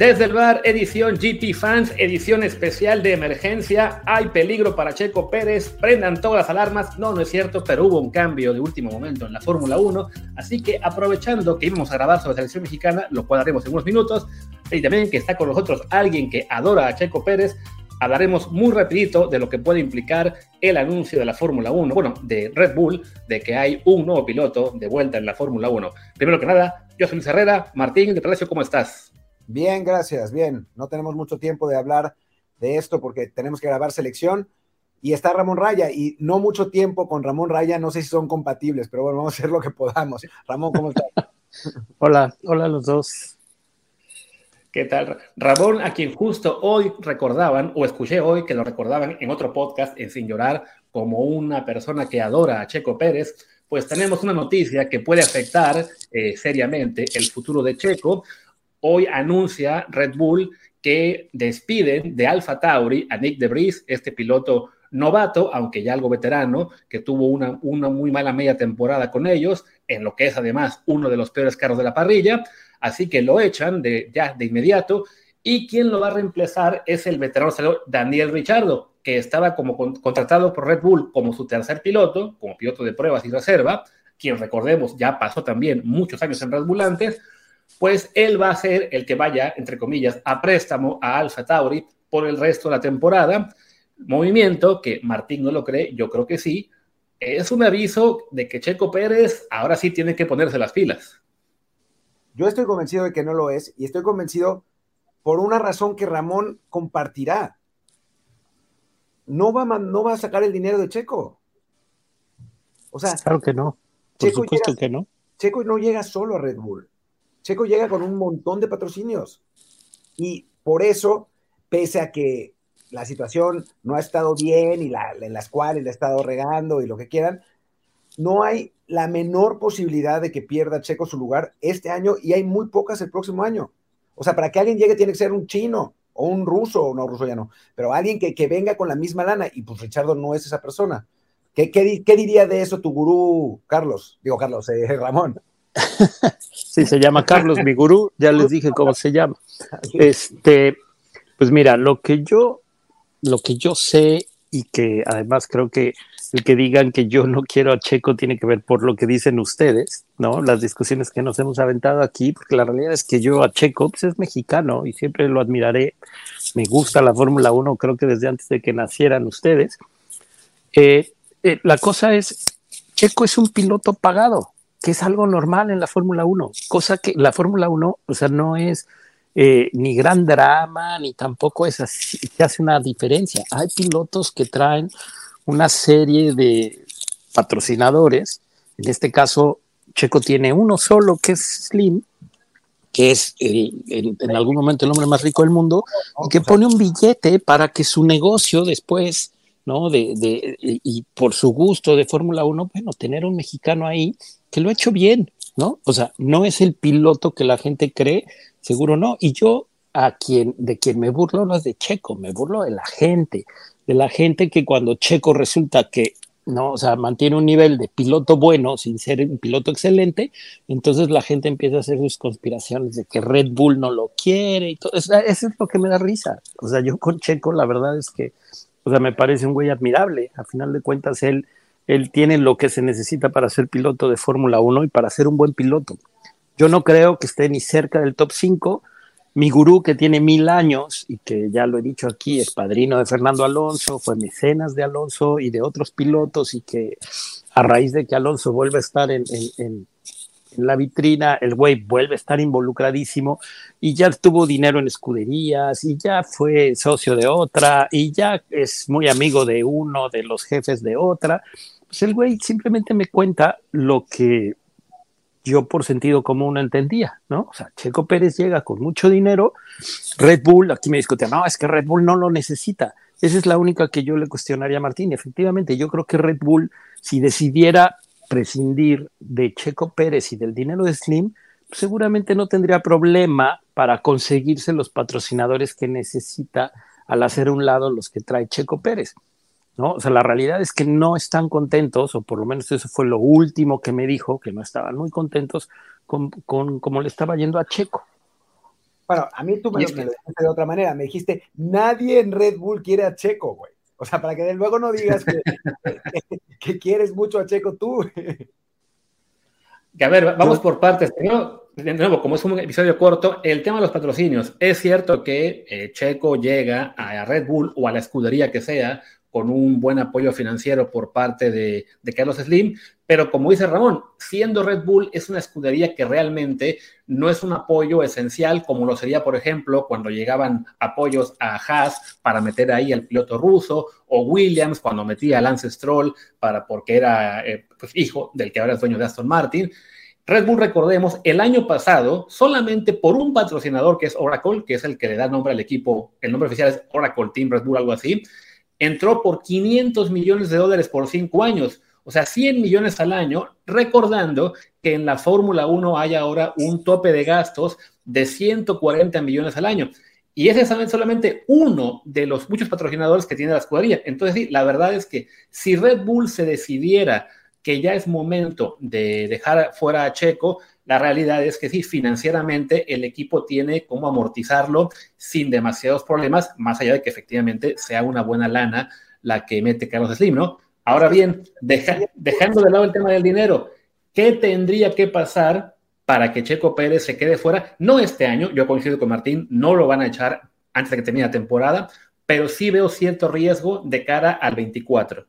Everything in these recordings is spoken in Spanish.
Desde el bar, edición GP Fans, edición especial de emergencia. Hay peligro para Checo Pérez. Prendan todas las alarmas. No, no es cierto, pero hubo un cambio de último momento en la Fórmula 1. Así que aprovechando que íbamos a grabar sobre la selección mexicana, lo cual haremos en unos minutos, y también que está con nosotros alguien que adora a Checo Pérez, hablaremos muy rapidito de lo que puede implicar el anuncio de la Fórmula 1, bueno, de Red Bull, de que hay un nuevo piloto de vuelta en la Fórmula 1. Primero que nada, yo soy Luis Herrera. Martín de Palacio, ¿cómo estás? Bien, gracias, bien. No tenemos mucho tiempo de hablar de esto porque tenemos que grabar selección. Y está Ramón Raya, y no mucho tiempo con Ramón Raya, no sé si son compatibles, pero bueno, vamos a hacer lo que podamos. Ramón, ¿cómo estás? hola, hola a los dos. ¿Qué tal? Ramón, a quien justo hoy recordaban, o escuché hoy que lo recordaban en otro podcast, en Sin Llorar, como una persona que adora a Checo Pérez, pues tenemos una noticia que puede afectar eh, seriamente el futuro de Checo hoy anuncia Red Bull que despiden de Alfa Tauri a Nick DeBris, este piloto novato, aunque ya algo veterano, que tuvo una, una muy mala media temporada con ellos, en lo que es además uno de los peores carros de la parrilla, así que lo echan de, ya de inmediato, y quien lo va a reemplazar es el veterano Daniel Richardo, que estaba como contratado por Red Bull como su tercer piloto, como piloto de pruebas y reserva, quien recordemos ya pasó también muchos años en Red Bull antes, pues él va a ser el que vaya, entre comillas, a préstamo a Alfa Tauri por el resto de la temporada. Movimiento que Martín no lo cree, yo creo que sí. Es un aviso de que Checo Pérez ahora sí tiene que ponerse las pilas. Yo estoy convencido de que no lo es y estoy convencido por una razón que Ramón compartirá. No va, no va a sacar el dinero de Checo. O sea, claro que no. Por supuesto que no. Checo no llega solo a Red Bull. Checo llega con un montón de patrocinios. Y por eso, pese a que la situación no ha estado bien y la, en las cuales le ha estado regando y lo que quieran, no hay la menor posibilidad de que pierda Checo su lugar este año y hay muy pocas el próximo año. O sea, para que alguien llegue tiene que ser un chino o un ruso, o no, ruso ya no, pero alguien que, que venga con la misma lana y pues Richardo no es esa persona. ¿Qué, qué, diría de eso tu gurú, Carlos? Digo, Carlos, eh, Ramón. Sí, se llama Carlos, mi gurú, ya les dije cómo se llama. Este, pues mira, lo que yo, lo que yo sé y que además creo que el que digan que yo no quiero a Checo tiene que ver por lo que dicen ustedes, ¿no? Las discusiones que nos hemos aventado aquí, porque la realidad es que yo a Checo pues es mexicano y siempre lo admiraré. Me gusta la Fórmula 1, creo que desde antes de que nacieran ustedes. Eh, eh, la cosa es, Checo es un piloto pagado, que es algo normal en la Fórmula 1, cosa que la Fórmula 1, o sea, no es eh, ni gran drama, ni tampoco es así, que hace una diferencia. Hay pilotos que traen una serie de patrocinadores, en este caso Checo tiene uno solo que es Slim, que es en, algún momento el hombre más rico del mundo, y que pone un billete para que su negocio después, ¿no? De, de y por su gusto de Fórmula 1, bueno, tener un mexicano ahí que lo ha hecho bien, ¿no? O sea, no es el piloto que la gente cree, seguro no. Y yo a quien, de quien me burlo no es de Checo, me burlo de la gente, de la gente que cuando Checo resulta que no, o sea, mantiene un nivel de piloto bueno sin ser un piloto excelente, entonces la gente empieza a hacer sus conspiraciones de que Red Bull no lo quiere y todo. Eso es lo que me da risa. O sea, yo con Checo la verdad es que, o sea, me parece un güey admirable. A final de cuentas, él él tiene lo que se necesita para ser piloto de Fórmula 1 y para ser un buen piloto. Yo no creo que esté ni cerca del top 5. Mi gurú, que tiene mil años y que ya lo he dicho aquí, es padrino de Fernando Alonso, fue mecenas de Alonso y de otros pilotos y que a raíz de que Alonso vuelve a estar en, en la vitrina, el güey vuelve a estar involucradísimo y ya tuvo dinero en escuderías y ya fue socio de otra y ya es muy amigo de uno de los jefes de otra pues el güey simplemente me cuenta lo que yo por sentido común entendía, ¿no? O sea, Checo Pérez llega con mucho dinero, Red Bull, aquí me discutía, no, es que Red Bull no lo necesita. Esa es la única que yo le cuestionaría a Martín. Efectivamente, yo creo que Red Bull, si decidiera prescindir de Checo Pérez y del dinero de Slim, pues seguramente no tendría problema para conseguirse los patrocinadores que necesita al hacer un lado los que trae Checo Pérez. ¿no? O sea, la realidad es que no están contentos, o por lo menos eso fue lo último que me dijo, que no estaban muy contentos con, con cómo le estaba yendo a Checo. Bueno, a mí tú me, lo dijiste de otra manera. Me dijiste, nadie en Red Bull quiere a Checo, güey. O sea, para que luego no digas que, que, quieres mucho a Checo tú. Que a ver, vamos por partes. de nuevo, como es un episodio corto, el tema de los patrocinios. Es cierto que eh, Checo llega a Red Bull o a la escudería que sea con un buen apoyo financiero por parte de, Carlos Slim, pero como dice Ramón, siendo Red Bull es una escudería que realmente no es un apoyo esencial como lo sería, por ejemplo, cuando llegaban apoyos a Haas para meter ahí al piloto ruso, o Williams cuando metía a Lance Stroll para, porque era eh, pues, hijo del que ahora es dueño de Aston Martin. Red Bull, recordemos, el año pasado, solamente por un patrocinador que es Oracle, que es el que le da nombre al equipo, el nombre oficial es Oracle Team Red Bull, algo así, entró por 500 millones de dólares por cinco años, o sea, 100 millones al año, recordando que en la Fórmula 1 hay ahora un tope de gastos de 140 millones al año. Y ese es solamente uno de los muchos patrocinadores que tiene la escudería. Entonces, sí, la verdad es que si Red Bull se decidiera que ya es momento de dejar fuera a Checo, la realidad es que sí, financieramente el equipo tiene cómo amortizarlo sin demasiados problemas, más allá de que efectivamente sea una buena lana la que mete Carlos Slim, ¿no? Ahora bien, dejando de lado el tema del dinero, ¿qué tendría que pasar para que Checo Pérez se quede fuera? No este año, yo coincido con Martín, no lo van a echar antes de que termine la temporada, pero sí veo cierto riesgo de cara al 24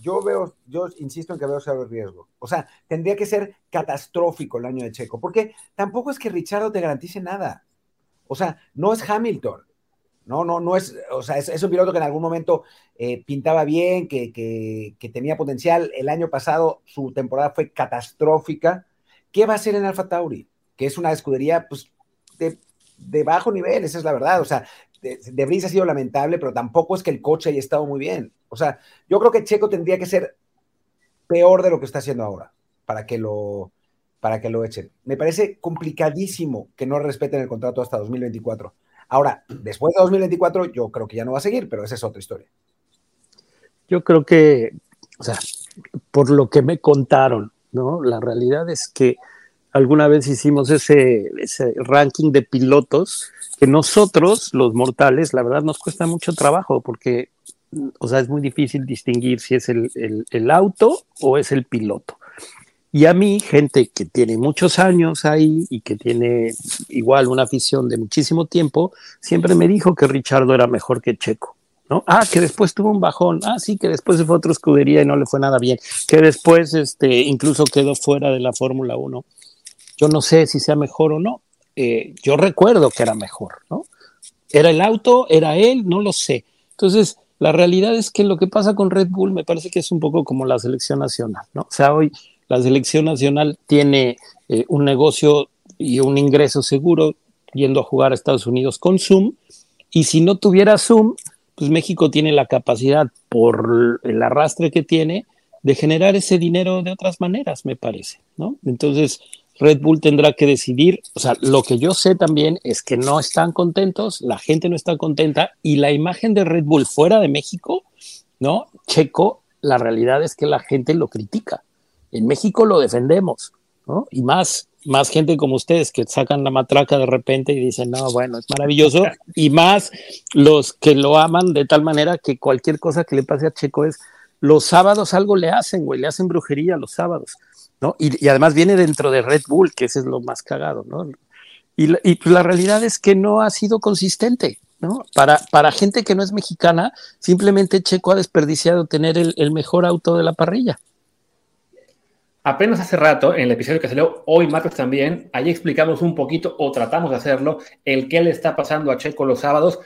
yo veo, yo insisto en que veo cero riesgo. O sea, tendría que ser catastrófico el año de Checo, porque tampoco es que Richardo te garantice nada. O sea, no es Hamilton. No, no, no es, o sea, es, un piloto que en algún momento eh, pintaba bien, que, que, tenía potencial. El año pasado su temporada fue catastrófica. ¿Qué va a hacer en Alfa Tauri? Que es una escudería, pues, de, de bajo nivel, esa es la verdad. O sea, de, de ha sido lamentable, pero tampoco es que el coche haya estado muy bien. O sea, yo creo que Checo tendría que ser peor de lo que está haciendo ahora para que lo, para que lo echen. Me parece complicadísimo que no respeten el contrato hasta 2024. Ahora, después de 2024, yo creo que ya no va a seguir, pero esa es otra historia. Yo creo que, o sea, por lo que me contaron, ¿no? La realidad es que alguna vez hicimos ese, ese ranking de pilotos que nosotros, los mortales, la verdad nos cuesta mucho trabajo porque, o sea, es muy difícil distinguir si es el, el, auto o es el piloto. Y a mí, gente que tiene muchos años ahí y que tiene igual una afición de muchísimo tiempo, siempre me dijo que Richardo era mejor que Checo. ¿No? Ah, que después tuvo un bajón. Ah, sí, que después se fue a otra escudería y no le fue nada bien. Que después este, incluso quedó fuera de la Fórmula 1. Yo no sé si sea mejor o no. Eh, yo recuerdo que era mejor, ¿no? Era el auto, era él, no lo sé. Entonces, la realidad es que lo que pasa con Red Bull me parece que es un poco como la selección nacional, ¿no? O sea, hoy la selección nacional tiene eh, un negocio y un ingreso seguro yendo a jugar a Estados Unidos con Zoom, y si no tuviera Zoom, pues México tiene la capacidad, por el arrastre que tiene, de generar ese dinero de otras maneras, me parece, ¿no? Entonces, Red Bull tendrá que decidir, o sea, lo que yo sé también es que no están contentos, la gente no está contenta y la imagen de Red Bull fuera de México, ¿no? Checo, la realidad es que la gente lo critica. En México lo defendemos, ¿no? Y más, más gente como ustedes que sacan la matraca de repente y dicen, no, bueno, es maravilloso. Y más los que lo aman de tal manera que cualquier cosa que le pase a Checo es, los sábados algo le hacen, güey, le hacen brujería los sábados. ¿No? Y, además viene dentro de Red Bull, que ese es lo más cagado, ¿no? Y, pues, la realidad es que no ha sido consistente, ¿no? Para, para gente que no es mexicana, simplemente Checo ha desperdiciado tener el, mejor auto de la parrilla. Apenas hace rato, en el episodio que salió hoy martes también, ahí explicamos un poquito, o tratamos de hacerlo, el qué le está pasando a Checo los sábados.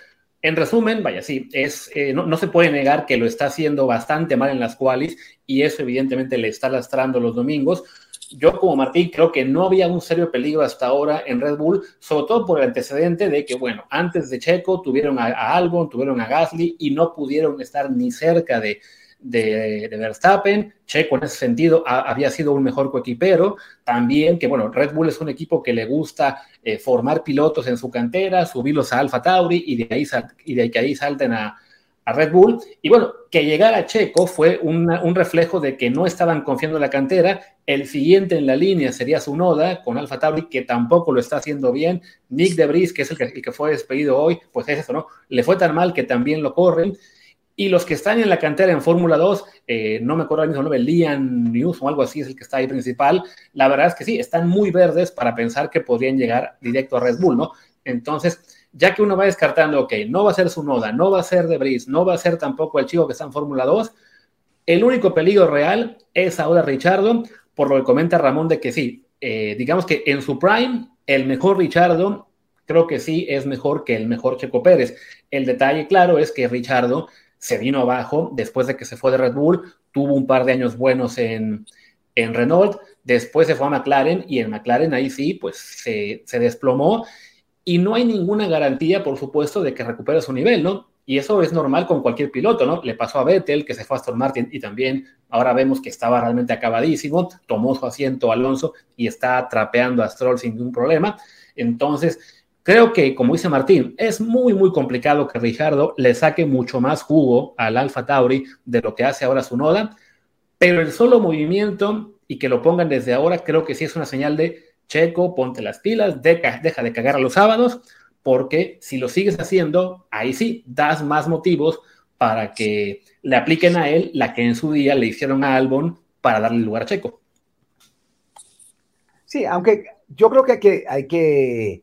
En resumen, vaya, sí, es, eh, no, se puede negar que lo está haciendo bastante mal en las cuales y eso evidentemente le está lastrando los domingos. Yo como Martín creo que no había un serio peligro hasta ahora en Red Bull, sobre todo por el antecedente de que, bueno, antes de Checo tuvieron a, a Albon, tuvieron a Gasly y no pudieron estar ni cerca de, de, Verstappen. Checo en ese sentido había sido un mejor coequipero. También que, bueno, Red Bull es un equipo que le gusta eh, formar pilotos en su cantera, subirlos a Alfa Tauri y de ahí, y de que ahí salten a, a Red Bull. Y bueno, que llegara Checo fue un reflejo de que no estaban confiando en la cantera. El siguiente en la línea sería Sunoda con Alfa Tauri, que tampoco lo está haciendo bien. Nick Debris, que es el que, el que fue despedido hoy, pues es eso, ¿no? Le fue tan mal que también lo corren. Y los que están en la cantera en Fórmula 2, eh, no me acuerdo el mismo nombre, Liam News o algo así es el que está ahí principal. La verdad es que sí, están muy verdes para pensar que podrían llegar directo a Red Bull, ¿no? Entonces, ya que uno va descartando, ok, no va a ser su noda, no va a ser Debris, no va a ser tampoco el chico que está en Fórmula 2, el único peligro real es ahora Richardo, por lo que comenta Ramón de que sí, eh, digamos que en su prime, el mejor Richardo creo que sí es mejor que el mejor Checo Pérez. El detalle, claro, es que Richardo se vino abajo después de que se fue de Red Bull, tuvo un par de años buenos en, en Renault, después se fue a McLaren y en McLaren ahí sí, pues se, se desplomó y no hay ninguna garantía, por supuesto, de que recupere su nivel, ¿no? Y eso es normal con cualquier piloto, ¿no? Le pasó a Vettel, que se fue a Aston Martin y también ahora vemos que estaba realmente acabadísimo, tomó su asiento Alonso y está trapeando a Stroll sin ningún problema. Entonces, creo que, como dice Martín, es muy, muy complicado que Richardo le saque mucho más jugo al Alfa Tauri de lo que hace ahora su Noda, pero el solo movimiento y que lo pongan desde ahora, creo que sí es una señal de Checo, ponte las pilas, deja, deja de cagar a los sábados, porque si lo sigues haciendo, ahí sí das más motivos para que le apliquen a él la que en su día le hicieron a Albon para darle lugar a Checo. Sí, aunque yo creo que hay que, hay que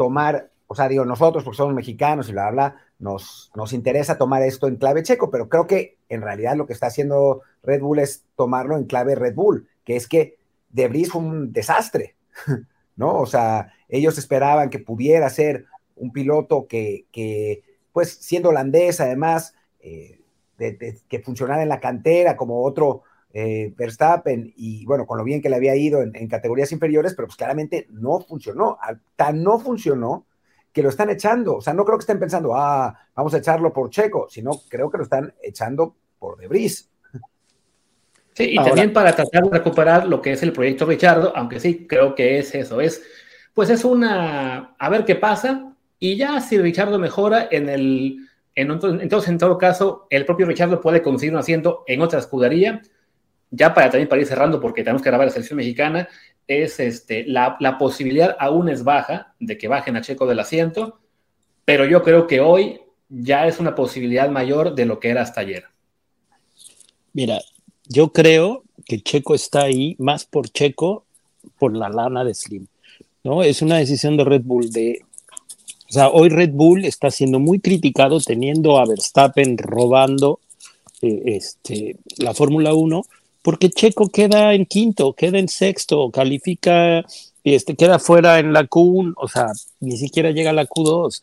tomar, o sea, digo, nosotros, porque somos mexicanos y bla, bla, nos, nos interesa tomar esto en clave checo, pero creo que en realidad lo que está haciendo Red Bull es tomarlo en clave Red Bull, que es que Debris fue un desastre, ¿no? O sea, ellos esperaban que pudiera ser un piloto que, pues siendo holandés además, eh, que funcionara en la cantera como otro eh, Verstappen y bueno, con lo bien que le había ido en, categorías inferiores, pero pues claramente no funcionó, tan no funcionó que lo están echando, o sea, no creo que estén pensando, ah, vamos a echarlo por Checo, sino creo que lo están echando por Debris. Sí, y también para tratar de recuperar lo que es el proyecto Richardo, aunque sí, creo que es eso, es, pues es una, a ver qué pasa, y ya si Richardo mejora en el, en entonces en todo caso, el propio Richardo puede conseguir un asiento en otra escudería, ya para también para ir cerrando, porque tenemos que grabar la selección mexicana, es este, la, la posibilidad aún es baja de que bajen a Checo del asiento, pero yo creo que hoy ya es una posibilidad mayor de lo que era hasta ayer. Mira, yo creo que Checo está ahí más por Checo, por la lana de Slim. ¿no? Es una decisión de Red Bull de... O sea, hoy Red Bull está siendo muy criticado teniendo a Verstappen robando eh, este, la Fórmula 1, porque Checo queda en quinto, queda en sexto, califica, este, queda fuera en la Q1, o sea, ni siquiera llega a la Q2.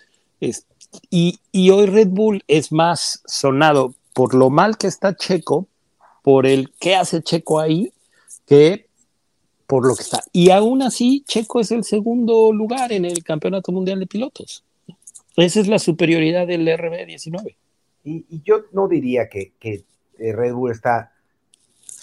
y, y hoy Red Bull es más sonado por lo mal que está Checo por el qué hace Checo ahí que por lo que está. Y aún así, Checo es el segundo lugar en el Campeonato Mundial de Pilotos. Esa es la superioridad del RB19. Y, yo no diría que, que, Red Bull está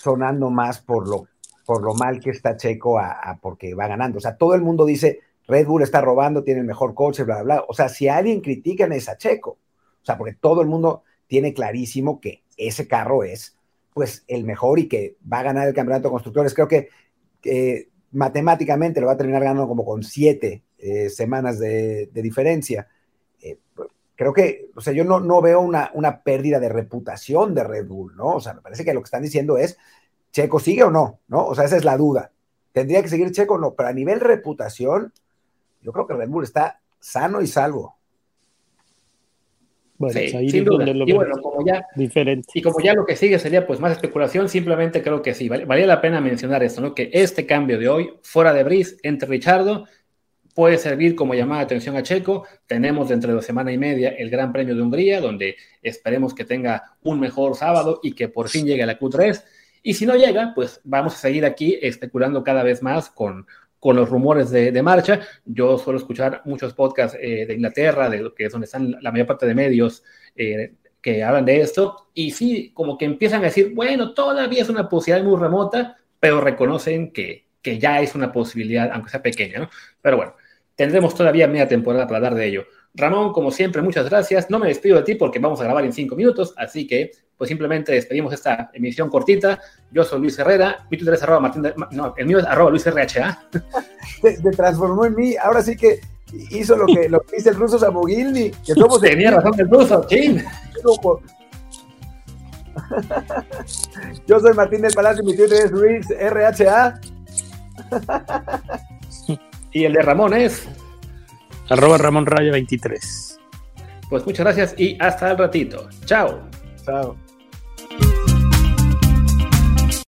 sonando más por lo, por lo mal que está Checo a, porque va ganando. O sea, todo el mundo dice, Red Bull está robando, tiene el mejor coche, bla, bla, bla. O sea, si alguien critica es a Checo. O sea, porque todo el mundo tiene clarísimo que ese carro es pues el mejor y que va a ganar el campeonato de constructores. Creo que matemáticamente lo va a terminar ganando como con siete eh, semanas de, diferencia. Creo que, o sea, yo no, no veo una, una, pérdida de reputación de Red Bull, ¿no? O sea, me parece que lo que están diciendo es, ¿Checo sigue o no? ¿No? O sea, esa es la duda. ¿Tendría que seguir Checo o no? Pero a nivel reputación, yo creo que Red Bull está sano y salvo. Bueno, y bueno, como ya, diferente. Y como ya lo que sigue sería pues más especulación, simplemente creo que sí, valía la pena mencionar esto, ¿no? Que este cambio de hoy, fuera de Brice, entre Richardo, puede servir como llamada de atención a Checo. Tenemos dentro de semana y media el Gran Premio de Hungría, donde esperemos que tenga un mejor sábado y que por fin llegue a la Q3. Y si no llega, pues vamos a seguir aquí especulando cada vez más con, con los rumores de, marcha. Yo suelo escuchar muchos podcasts eh, de Inglaterra, de lo que es donde están la mayor parte de medios eh, que hablan de esto, y sí, como que empiezan a decir, bueno, todavía es una posibilidad muy remota, pero reconocen que, ya es una posibilidad, aunque sea pequeña, ¿no? Pero bueno, tendremos todavía media temporada para hablar de ello. Ramón, como siempre, muchas gracias. No me despido de ti porque vamos a grabar en cinco minutos, así que pues simplemente despedimos esta emisión cortita. Yo soy Luis Herrera, mi Twitter es arroba Martín, no, el mío es arroba Luis RHA. Se, transformó en mí, ahora sí que hizo lo que, lo que dice el ruso Samogilny, que somos Tenía razón el ruso, chin. Yo soy Martín del Palacio, mi Twitter es Luis RHA. Y el de Ramón es arroba Ramón Raya 23. Pues muchas gracias y hasta el ratito. Chao. Chao.